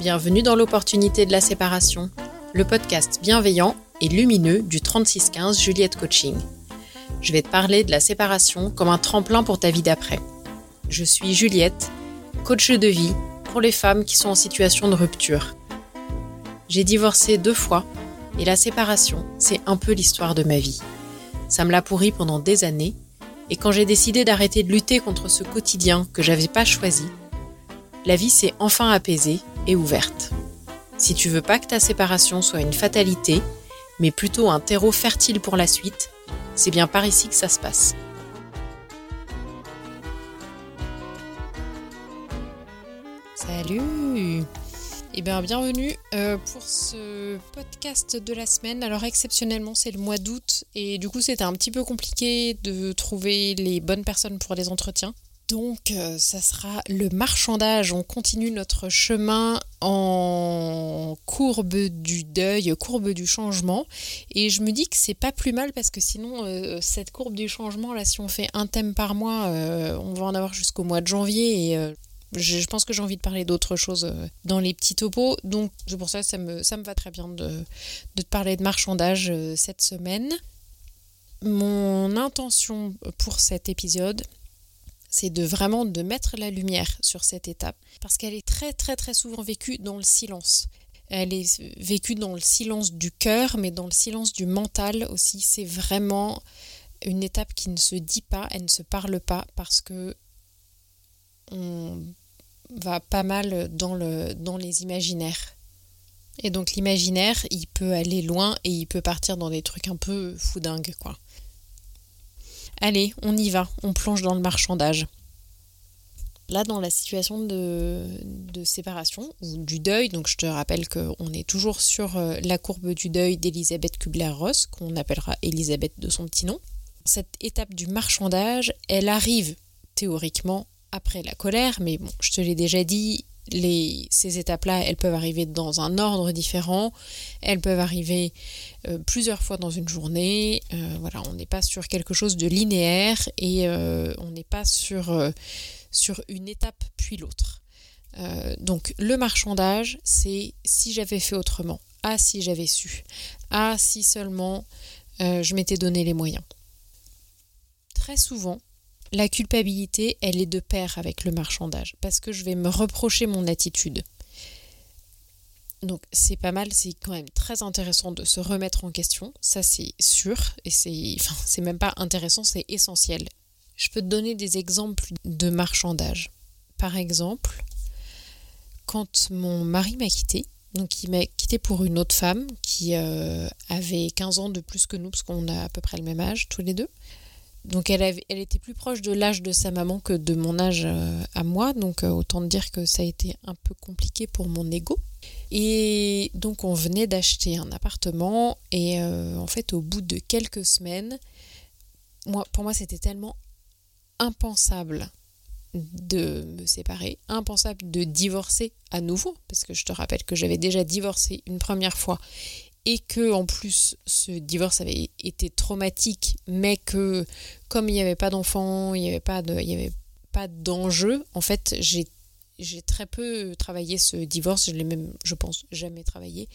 Bienvenue dans l'opportunité de la séparation, le podcast bienveillant et lumineux du 3615 Juliette Coaching. Je vais te parler de la séparation comme un tremplin pour ta vie d'après. Je suis Juliette, coach de vie pour les femmes qui sont en situation de rupture. J'ai divorcé deux fois et la séparation, c'est un peu l'histoire de ma vie. Ça me l'a pourri pendant des années et quand j'ai décidé d'arrêter de lutter contre ce quotidien que j'avais pas choisi, la vie s'est enfin apaisée et ouverte. Si tu veux pas que ta séparation soit une fatalité, mais plutôt un terreau fertile pour la suite, c'est bien par ici que ça se passe. Salut Eh bien, bienvenue euh, pour ce podcast de la semaine. Alors, exceptionnellement, c'est le mois d'août et du coup, c'était un petit peu compliqué de trouver les bonnes personnes pour les entretiens. Donc, euh, ça sera le marchandage. On continue notre chemin en courbe du deuil, courbe du changement. Et je me dis que c'est pas plus mal parce que sinon, euh, cette courbe du changement, là, si on fait un thème par mois, on va en avoir jusqu'au mois de janvier. Et je, pense que j'ai envie de parler d'autre chose euh, dans les petits topos. Donc c'est pour ça que ça me, ça me va très bien de, de te parler de marchandage euh, cette semaine. Mon intention pour cet épisode, c'est de vraiment de mettre la lumière sur cette étape parce qu'elle est très très très souvent vécue dans le silence. Elle est vécue dans le silence du cœur, mais dans le silence du mental aussi. C'est vraiment une étape qui ne se dit pas, elle ne se parle pas parce que on va pas mal dans, le, dans les imaginaires. Et donc l'imaginaire, il peut aller loin et il peut partir dans des trucs un peu foudingues, quoi. Allez, on y va, on plonge dans le marchandage. Là, dans la situation de, séparation ou du deuil, donc je te rappelle qu'on est toujours sur euh, la courbe du deuil d'Elisabeth Kubler-Ross, qu'on appellera Elisabeth de son petit nom. Cette étape du marchandage, elle arrive théoriquement après la colère, mais bon, je te l'ai déjà dit, ces étapes-là, elles peuvent arriver dans un ordre différent, elles peuvent arriver euh, plusieurs fois dans une journée. Euh, voilà, on n'est pas sur quelque chose de linéaire et euh, on n'est pas sur, sur une étape puis l'autre. donc le marchandage, c'est si j'avais fait autrement, ah si j'avais su, ah si seulement je m'étais donné les moyens. Très souvent, la culpabilité, elle est de pair avec le marchandage, parce que je vais me reprocher mon attitude. Donc c'est pas mal, c'est quand même très intéressant de se remettre en question, ça c'est sûr, et c'est enfin, même pas intéressant, c'est essentiel. Je peux te donner des exemples de marchandage. Par exemple, quand mon mari m'a quitté, donc il m'a quitté pour une autre femme qui euh, avait 15 ans de plus que nous, parce qu'on a à peu près le même âge tous les deux. Donc elle, était plus proche de l'âge de sa maman que de mon âge euh, à moi, donc euh, autant dire que ça a été un peu compliqué pour mon ego. Et donc on venait d'acheter un appartement. Et euh, en fait au bout de quelques semaines, pour moi c'était tellement impensable de me séparer, impensable de divorcer à nouveau, parce que je te rappelle que j'avais déjà divorcé une première fois et que en plus ce divorce avait été traumatique, mais que comme il n'y avait pas d'enfants, il n'y avait pas de, il y avait pas d'enjeu, en fait j'ai j'ai très peu travaillé ce divorce, je l'ai même, je pense, jamais travaillé.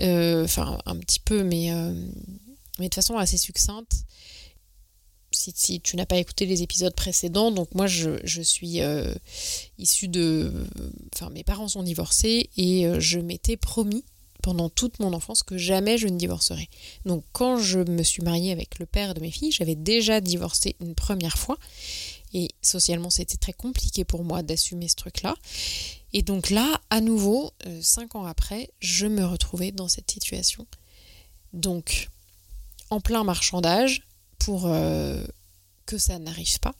Euh, enfin, un petit peu, mais, euh, mais de façon assez succincte. Si, si tu n'as pas écouté les épisodes précédents, donc moi je, je suis euh, issue de... Enfin, mes parents sont divorcés et je m'étais promis pendant toute mon enfance que jamais je ne divorcerai. Donc quand je me suis mariée avec le père de mes filles, j'avais déjà divorcé une première fois. Et socialement, c'était très compliqué pour moi d'assumer ce truc-là. Et donc là, à nouveau, euh, cinq ans après, je me retrouvais dans cette situation. Donc, en plein marchandage, pour euh, que ça n'arrive pas,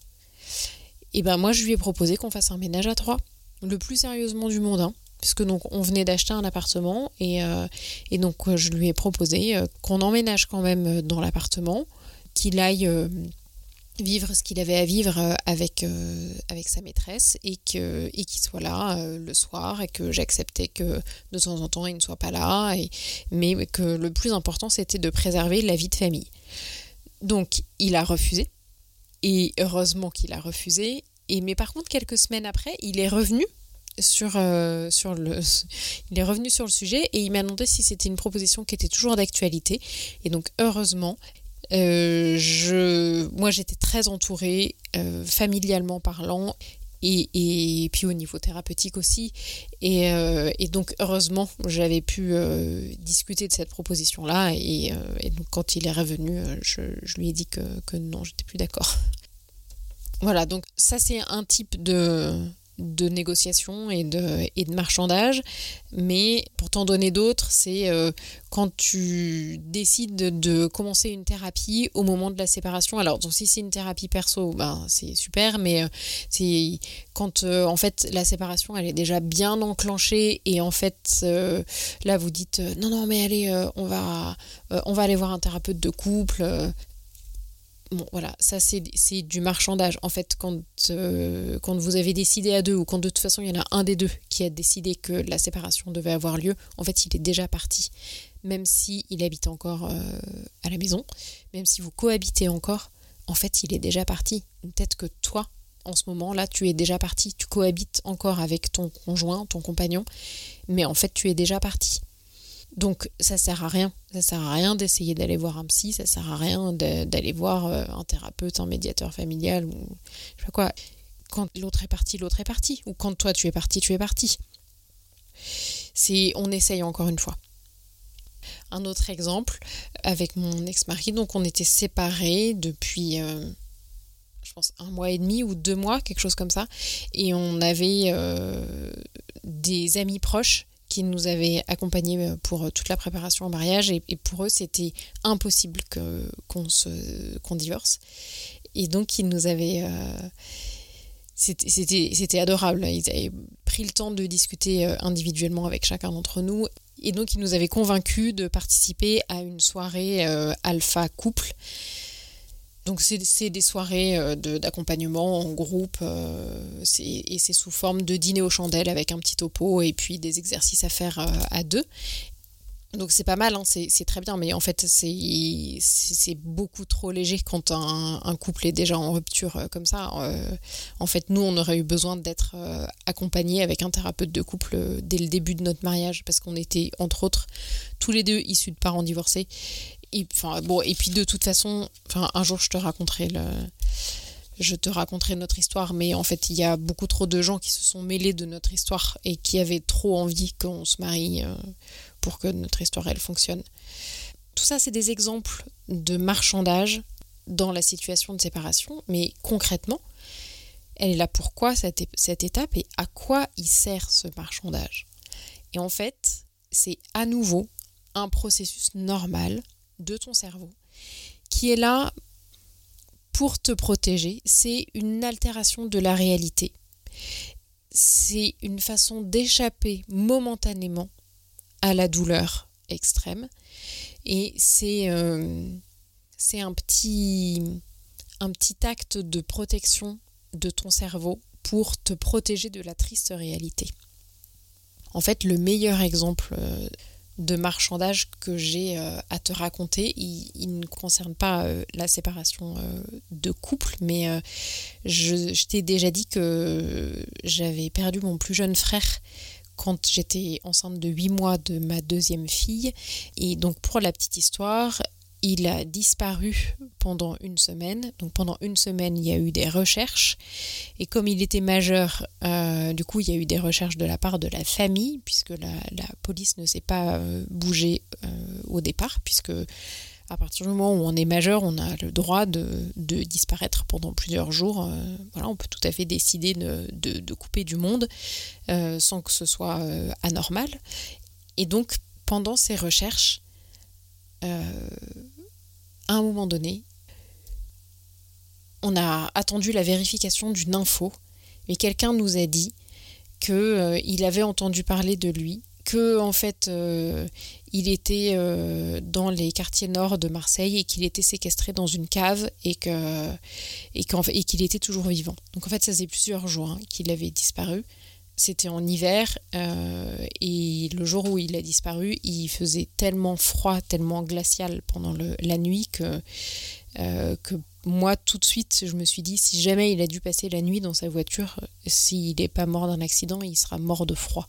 et ben moi, je lui ai proposé qu'on fasse un ménage à trois. Le plus sérieusement du monde. Hein puisque donc on venait d'acheter un appartement et, euh, donc euh, je lui ai proposé euh, qu'on emménage quand même dans l'appartement, qu'il aille vivre ce qu'il avait à vivre avec, avec sa maîtresse et qu'il et soit là le soir et que j'acceptais que de temps en temps il ne soit pas là, mais que le plus important c'était de préserver la vie de famille. Donc il a refusé et heureusement qu'il a refusé. Et mais par contre quelques semaines après il est revenu sur, euh, sur le. Il est revenu sur le sujet et il m'a demandé si c'était une proposition qui était toujours d'actualité. Et donc, heureusement, euh, je, moi, j'étais très entourée, euh, familialement parlant, et, et, puis au niveau thérapeutique aussi. Et, et donc, heureusement, j'avais pu discuter de cette proposition-là. Et, donc, quand il est revenu, je, je lui ai dit que, que non, j'étais plus d'accord. Voilà, donc ça, c'est un type de de négociation et de, et de marchandage. Mais pour t'en donner d'autres, c'est euh, quand tu décides de, commencer une thérapie au moment de la séparation. Alors, donc, si c'est une thérapie perso, ben, c'est super, mais euh, c'est quand euh, en fait la séparation elle est déjà bien enclenchée et en fait là vous dites non, non, mais allez, on, va, on va aller voir un thérapeute de couple bon, voilà, ça c'est du marchandage. En fait, quand, euh, quand vous avez décidé à deux, ou quand de toute façon il y en a un des deux qui a décidé que la séparation devait avoir lieu, en fait il est déjà parti. Même s'il il habite encore euh, à la maison, même si vous cohabitez encore, en fait il est déjà parti. Peut-être que toi, en ce moment-là, tu es déjà parti. Tu cohabites encore avec ton conjoint, ton compagnon, mais en fait tu es déjà parti. Donc ça sert à rien. Ça sert à rien d'essayer d'aller voir un psy, ça sert à rien d'aller voir euh, un thérapeute, un médiateur familial ou je sais pas quoi. Quand l'autre est parti, l'autre est parti. Ou quand toi tu es parti, tu es parti. C'est on essaye encore une fois. Un autre exemple avec mon ex-mari, donc on était séparés depuis euh, je pense un mois et demi ou deux mois, quelque chose comme ça, et on avait euh, des amis proches qui nous avaient accompagnés euh, pour euh, toute la préparation au mariage. Et, pour eux c'était impossible qu'on se qu'on divorce. Et donc ils nous avaient euh, c'était adorable. Ils avaient pris le temps de discuter individuellement avec chacun d'entre nous. Et donc ils nous avaient convaincus de participer à une soirée alpha couple donc c'est des soirées euh, d'accompagnement en groupe euh, et c'est sous forme de dîner aux chandelles avec un petit topo et puis des exercices à faire euh, à deux. Donc c'est pas mal, hein, c'est très bien, mais en fait c'est beaucoup trop léger quand un, couple est déjà en rupture comme ça. en fait, nous, on aurait eu besoin d'être accompagnés avec un thérapeute de couple dès le début de notre mariage parce qu'on était, entre autres, tous les deux issus de parents divorcés et, et puis de toute façon, un jour je te raconterai le, je te raconterai notre histoire, mais en fait, il y a beaucoup trop de gens qui se sont mêlés de notre histoire et qui avaient trop envie qu'on se marie euh, pour que notre histoire, elle fonctionne. Tout ça, c'est des exemples de marchandage dans la situation de séparation, mais concrètement, elle est là pourquoi cette étape et à quoi il sert ce marchandage? Et en fait, c'est à nouveau un processus normal de ton cerveau qui est là pour te protéger. C'est une altération de la réalité. C'est une façon d'échapper momentanément à la douleur extrême. Et c'est euh, un, petit, acte de protection de ton cerveau pour te protéger de la triste réalité. En fait, le meilleur exemple euh, de marchandage que j'ai euh, à te raconter. Il, ne concerne pas euh, la séparation euh, de couple, mais je, je t'ai déjà dit que j'avais perdu mon plus jeune frère quand j'étais enceinte de 8 mois de ma deuxième fille. Et donc pour la petite histoire, il a disparu pendant une semaine. Donc pendant une semaine, il y a eu des recherches. Et comme il était majeur, euh, du coup, il y a eu des recherches de la part de la famille, puisque la, police ne s'est pas euh, bougée euh, au départ, puisque à partir du moment où on est majeur, on a le droit de, disparaître pendant plusieurs jours. voilà, on peut tout à fait décider de, de couper du monde sans que ce soit anormal. Et donc, pendant ces recherches, à un moment donné, on a attendu la vérification d'une info, mais quelqu'un nous a dit qu'il euh, avait entendu parler de lui, que en fait euh, il était euh, dans les quartiers nord de Marseille et qu'il était séquestré dans une cave et qu'il était toujours vivant. Donc en fait ça faisait plusieurs jours hein, qu'il avait disparu c'était en hiver euh, et le jour où il a disparu, il faisait tellement froid, tellement glacial pendant la nuit que, euh, que moi, tout de suite, je me suis dit, si jamais il a dû passer la nuit dans sa voiture, s'il n'est pas mort d'un accident, il sera mort de froid.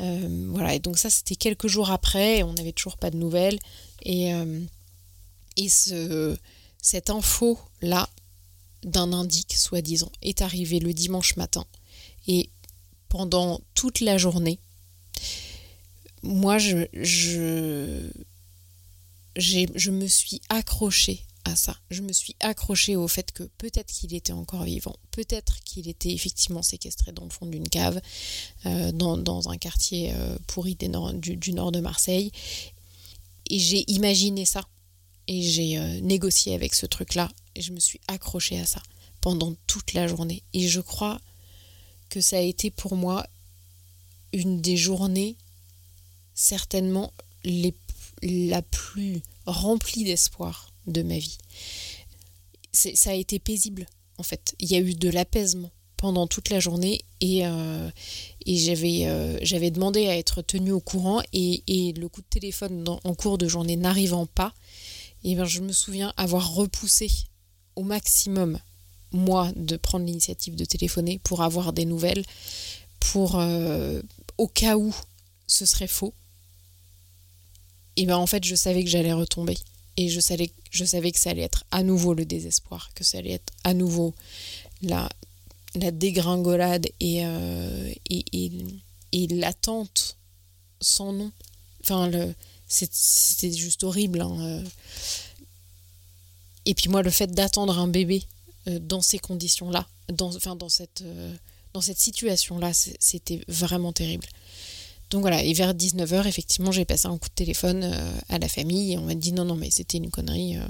Euh, voilà, et donc ça, c'était quelques jours après, on n'avait toujours pas de nouvelles. Et, euh, et ce, cette info-là, d'un indique, soi-disant, est arrivée le dimanche matin. Et pendant toute la journée, moi, je, je, je me suis accrochée à ça. Je me suis accrochée au fait que peut-être qu'il était encore vivant, peut-être qu'il était effectivement séquestré dans le fond d'une cave, euh, dans, un quartier euh, pourri du, nord de Marseille. Et j'ai imaginé ça. Et j'ai euh, négocié avec ce truc-là. Et je me suis accrochée à ça pendant toute la journée. Et je crois que ça a été pour moi une des journées certainement la plus remplie d'espoir de ma vie. Ça a été paisible, en fait. Il y a eu de l'apaisement pendant toute la journée et, euh, euh, j'avais demandé à être tenue au courant et, le coup de téléphone en cours de journée n'arrivant pas, et ben je me souviens avoir repoussé au maximum, moi, de prendre l'initiative de téléphoner pour avoir des nouvelles, pour euh, au cas où ce serait faux. Et ben en fait, je savais que j'allais retomber. Et je savais, je savais que ça allait être à nouveau le désespoir, que ça allait être à nouveau la, la dégringolade et, euh, et, et, l'attente sans nom. Enfin, c'était juste horrible. Hein, euh. Et puis moi, le fait d'attendre un bébé dans ces conditions-là, dans, enfin, dans cette, dans cette situation-là, c'était vraiment terrible. Donc voilà, et vers 19h, effectivement, j'ai passé un coup de téléphone euh, à la famille et on m'a dit non, non, mais c'était une connerie. Euh,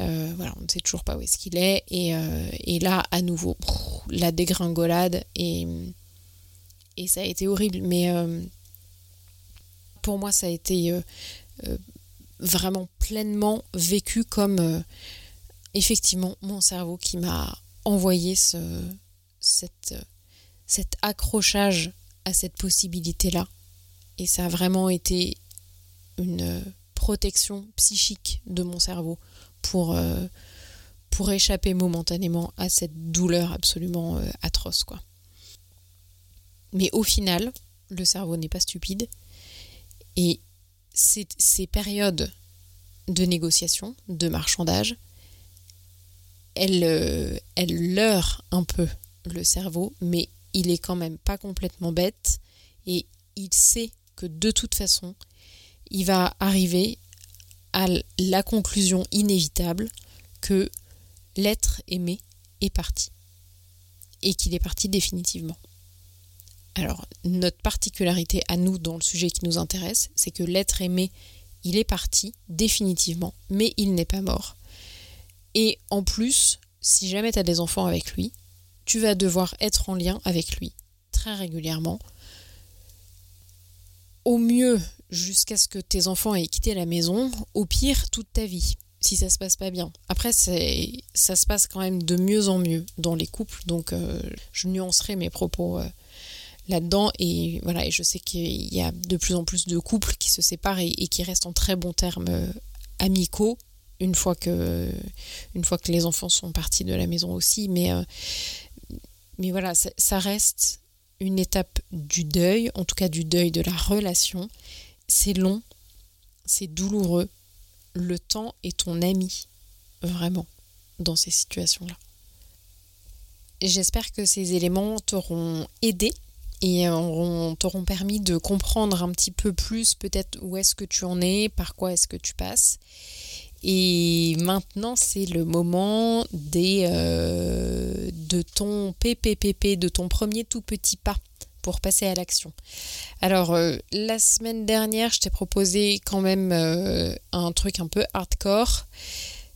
euh, voilà, on ne sait toujours pas où est-ce qu'il est. Et, là, à nouveau, la dégringolade et, et ça a été horrible. Mais pour moi, ça a été vraiment pleinement vécu comme effectivement mon cerveau qui m'a envoyé cet accrochage à cette possibilité-là. Et ça a vraiment été une protection psychique de mon cerveau pour, euh, échapper momentanément à cette douleur absolument euh, atroce. Quoi. Mais au final, le cerveau n'est pas stupide. Et ces périodes de négociation, de marchandage, euh, elles leurrent un peu le cerveau, mais il est quand même pas complètement bête et il sait que de toute façon, il va arriver à la conclusion inévitable que l'être aimé est parti et qu'il est parti définitivement. Alors, notre particularité à nous dans le sujet qui nous intéresse, c'est que l'être aimé, il est parti définitivement, mais il n'est pas mort. Et en plus, si jamais tu as des enfants avec lui, tu vas devoir être en lien avec lui très régulièrement. Au mieux jusqu'à ce que tes enfants aient quitté la maison, au pire toute ta vie, si ça se passe pas bien. Après, ça se passe quand même de mieux en mieux dans les couples, donc euh, je nuancerai mes propos euh, là-dedans. Et voilà, et je sais qu'il y a de plus en plus de couples qui se séparent et, qui restent en très bons termes euh, amicaux une fois que une fois que les enfants sont partis de la maison aussi mais mais voilà, ça, reste une étape du deuil, en tout cas du deuil de la relation. C'est long, c'est douloureux. Le temps est ton ami, vraiment, dans ces situations-là. J'espère que ces éléments t'auront aidé et t'auront permis de comprendre un petit peu plus peut-être où est-ce que tu en es, par quoi est-ce que tu passes. Et maintenant, c'est le moment euh, de ton PPPP, de ton premier tout petit pas pour passer à l'action. Alors, euh, la semaine dernière, je t'ai proposé quand même euh, un truc un peu hardcore.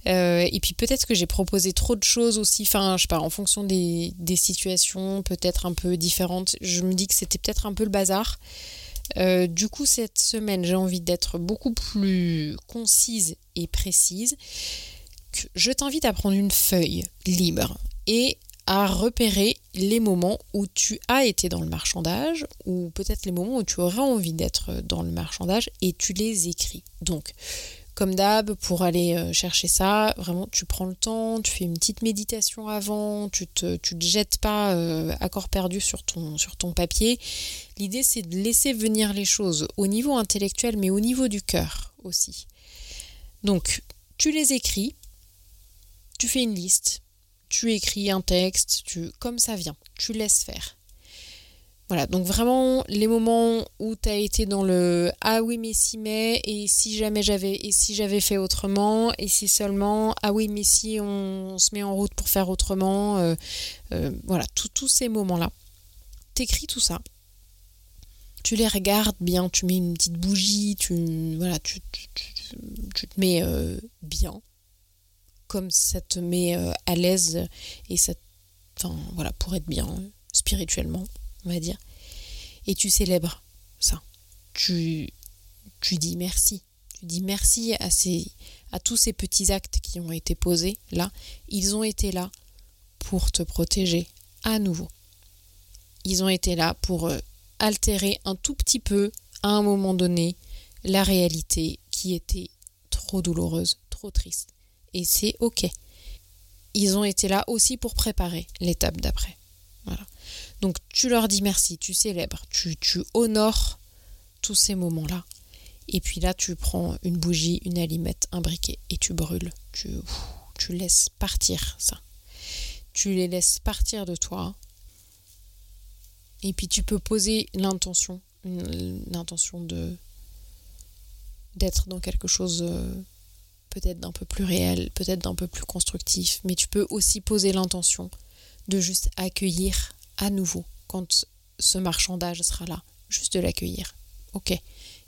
et puis peut-être que j'ai proposé trop de choses aussi, enfin, je sais pas, en fonction des, des situations peut-être un peu différentes. Je me dis que c'était peut-être un peu le bazar. Euh, du coup, cette semaine, j'ai envie d'être beaucoup plus concise et précise. Je t'invite à prendre une feuille libre et à repérer les moments où tu as été dans le marchandage ou peut-être les moments où tu aurais envie d'être dans le marchandage et tu les écris. Donc, comme d'hab, pour aller euh, chercher ça, vraiment, tu prends le temps, tu fais une petite méditation avant, tu te, tu te jettes pas euh, à corps perdu sur ton, sur ton papier. L'idée, c'est de laisser venir les choses au niveau intellectuel, mais au niveau du cœur aussi. Donc, tu les écris, tu fais une liste, tu écris un texte, tu, comme ça vient, tu laisses faire. Voilà, donc vraiment les moments où tu as été dans le ah oui mais si mais et si jamais j'avais et si j'avais fait autrement et si seulement ah oui mais si on, se met en route pour faire autrement euh, euh, voilà tous ces moments là t'écris tout ça. Tu les regardes bien tu mets une petite bougie tu voilà tu, te mets euh, bien. Comme ça te met à l'aise et ça enfin voilà pour être bien spirituellement on va dire. Et tu célèbres ça. Tu, tu dis merci. Tu dis merci à, ces, à tous ces petits actes qui ont été posés là. Ils ont été là pour te protéger à nouveau. Ils ont été là pour euh, altérer un tout petit peu, à un moment donné, la réalité qui était trop douloureuse, trop triste. Et c'est OK. Ils ont été là aussi pour préparer l'étape d'après. Voilà. Donc tu leur dis merci, tu célèbres, tu, tu honores tous ces moments-là. Et puis là, tu prends une bougie, une allumette, un briquet et tu brûles. Tu, tu laisses partir ça. Tu les laisses partir de toi. Et puis tu peux poser l'intention, l'intention de d'être dans quelque chose euh, peut-être d'un peu plus réel, peut-être d'un peu plus constructif, mais tu peux aussi poser l'intention de juste accueillir à nouveau quand ce marchandage sera là. Juste de l'accueillir. Ok,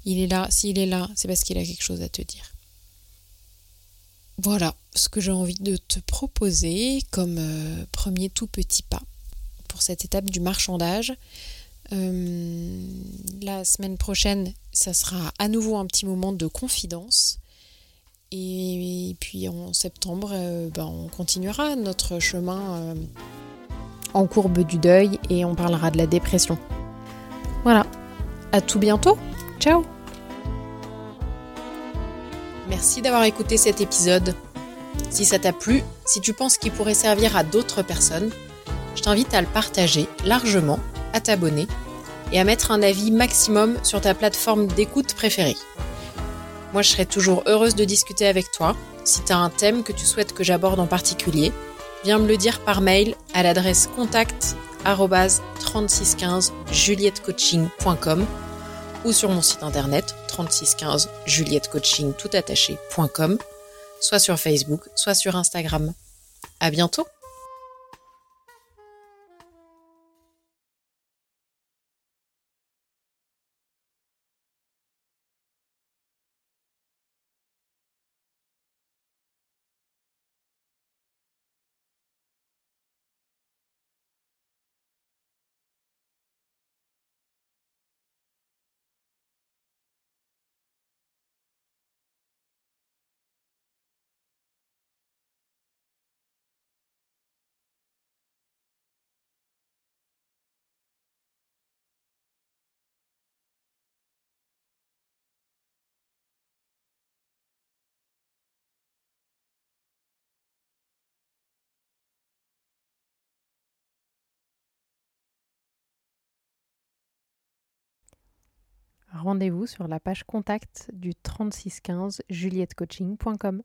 il est là. S'il est là, c'est parce qu'il a quelque chose à te dire. Voilà ce que j'ai envie de te proposer comme euh, premier tout petit pas pour cette étape du marchandage. Euh, la semaine prochaine, ça sera à nouveau un petit moment de confidence. Et, puis en septembre, euh, ben, on continuera notre chemin en courbe du deuil et on parlera de la dépression. Voilà, à tout bientôt, ciao Merci d'avoir écouté cet épisode. Si ça t'a plu, si tu penses qu'il pourrait servir à d'autres personnes, je t'invite à le partager largement, à t'abonner et à mettre un avis maximum sur ta plateforme d'écoute préférée. Moi, je serai toujours heureuse de discuter avec toi. Si tu as un thème que tu souhaites que j'aborde en particulier, viens me le dire par mail à l'adresse contact 3615 juliettecoaching.com ou sur mon site internet 3615 juliettecoaching.com, soit sur Facebook, soit sur Instagram. À bientôt! Rendez-vous sur la page contact du 3615 juliettecoaching.com.